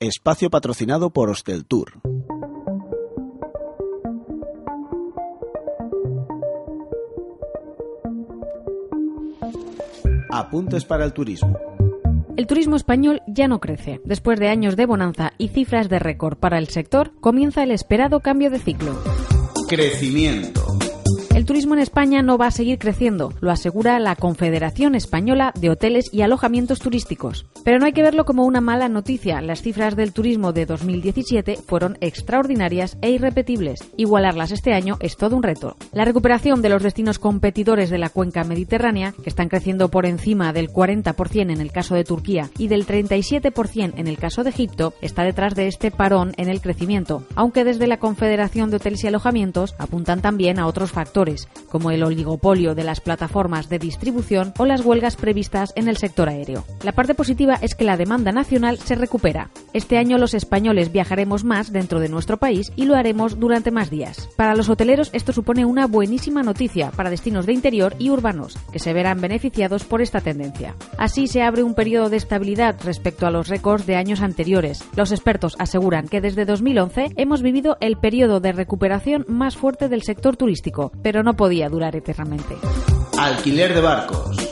Espacio patrocinado por Hostel Tour. Apuntes para el turismo. El turismo español ya no crece. Después de años de bonanza y cifras de récord para el sector, comienza el esperado cambio de ciclo. Crecimiento. El turismo en España no va a seguir creciendo, lo asegura la Confederación Española de Hoteles y Alojamientos Turísticos. Pero no hay que verlo como una mala noticia. Las cifras del turismo de 2017 fueron extraordinarias e irrepetibles. Igualarlas este año es todo un reto. La recuperación de los destinos competidores de la cuenca mediterránea, que están creciendo por encima del 40% en el caso de Turquía y del 37% en el caso de Egipto, está detrás de este parón en el crecimiento, aunque desde la Confederación de Hoteles y Alojamientos apuntan también a otros factores como el oligopolio de las plataformas de distribución o las huelgas previstas en el sector aéreo. La parte positiva es que la demanda nacional se recupera. Este año los españoles viajaremos más dentro de nuestro país y lo haremos durante más días. Para los hoteleros esto supone una buenísima noticia para destinos de interior y urbanos, que se verán beneficiados por esta tendencia. Así se abre un periodo de estabilidad respecto a los récords de años anteriores. Los expertos aseguran que desde 2011 hemos vivido el periodo de recuperación más fuerte del sector turístico, pero no podía durar eternamente. Alquiler de barcos.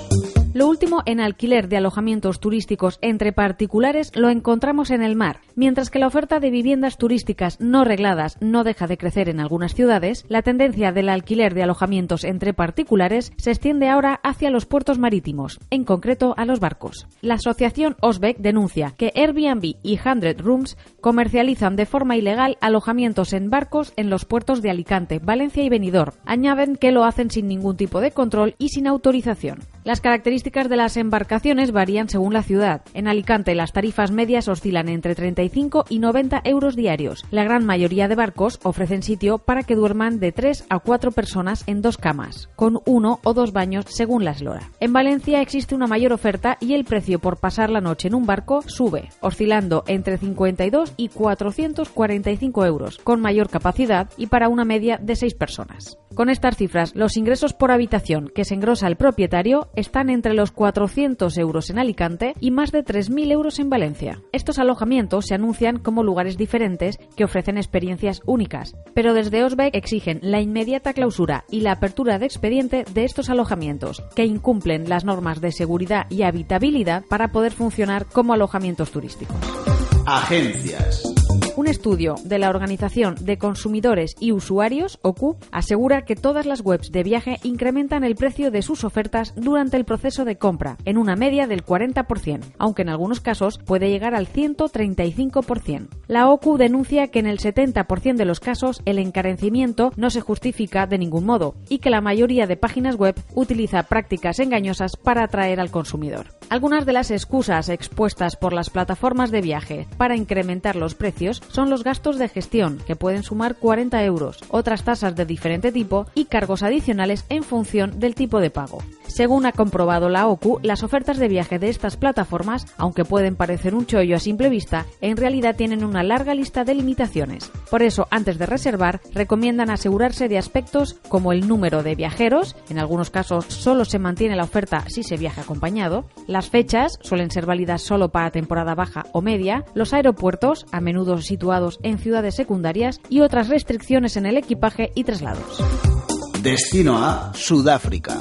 Lo último en alquiler de alojamientos turísticos entre particulares lo encontramos en el mar. Mientras que la oferta de viviendas turísticas no regladas no deja de crecer en algunas ciudades, la tendencia del alquiler de alojamientos entre particulares se extiende ahora hacia los puertos marítimos, en concreto a los barcos. La asociación Osbeck denuncia que Airbnb y Hundred Rooms comercializan de forma ilegal alojamientos en barcos en los puertos de Alicante, Valencia y Benidorm. Añaden que lo hacen sin ningún tipo de control y sin autorización. Las características de las embarcaciones varían según la ciudad. En Alicante las tarifas medias oscilan entre 35 y 90 euros diarios. La gran mayoría de barcos ofrecen sitio para que duerman de 3 a 4 personas en dos camas, con uno o dos baños según la eslora. En Valencia existe una mayor oferta y el precio por pasar la noche en un barco sube, oscilando entre 52 y 445 euros, con mayor capacidad y para una media de 6 personas. Con estas cifras, los ingresos por habitación que se engrosa el propietario están entre los 400 euros en Alicante y más de 3.000 euros en Valencia. Estos alojamientos se anuncian como lugares diferentes que ofrecen experiencias únicas, pero desde Osbeck exigen la inmediata clausura y la apertura de expediente de estos alojamientos, que incumplen las normas de seguridad y habitabilidad para poder funcionar como alojamientos turísticos. Agencias. Un estudio de la Organización de Consumidores y Usuarios, OCU, asegura que todas las webs de viaje incrementan el precio de sus ofertas durante el proceso de compra, en una media del 40%, aunque en algunos casos puede llegar al 135%. La OCU denuncia que en el 70% de los casos el encarecimiento no se justifica de ningún modo y que la mayoría de páginas web utiliza prácticas engañosas para atraer al consumidor. Algunas de las excusas expuestas por las plataformas de viaje para incrementar los precios son los gastos de gestión, que pueden sumar 40 euros, otras tasas de diferente tipo y cargos adicionales en función del tipo de pago. Según ha comprobado la OCU, las ofertas de viaje de estas plataformas, aunque pueden parecer un chollo a simple vista, en realidad tienen una larga lista de limitaciones. Por eso, antes de reservar, recomiendan asegurarse de aspectos como el número de viajeros, en algunos casos solo se mantiene la oferta si se viaja acompañado, las fechas suelen ser válidas solo para temporada baja o media, los aeropuertos, a menudo situados en ciudades secundarias, y otras restricciones en el equipaje y traslados. Destino a Sudáfrica.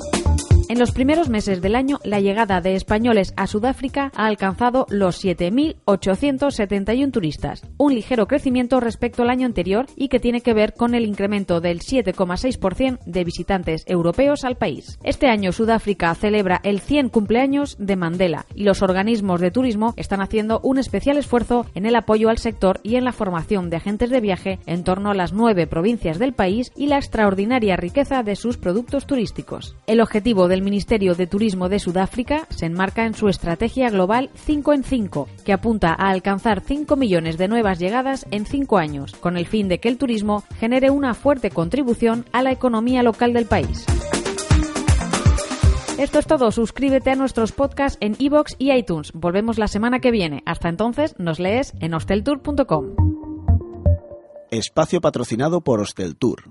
En los primeros meses del año, la llegada de españoles a Sudáfrica ha alcanzado los 7.871 turistas, un ligero crecimiento respecto al año anterior y que tiene que ver con el incremento del 7,6% de visitantes europeos al país. Este año Sudáfrica celebra el 100 cumpleaños de Mandela y los organismos de turismo están haciendo un especial esfuerzo en el apoyo al sector y en la formación de agentes de viaje en torno a las nueve provincias del país y la extraordinaria riqueza de sus productos turísticos. El objetivo del el Ministerio de Turismo de Sudáfrica se enmarca en su estrategia global 5 en 5, que apunta a alcanzar 5 millones de nuevas llegadas en 5 años, con el fin de que el turismo genere una fuerte contribución a la economía local del país. Esto es todo. Suscríbete a nuestros podcasts en iVoox y iTunes. Volvemos la semana que viene. Hasta entonces, nos lees en hosteltour.com. Espacio patrocinado por Hosteltour.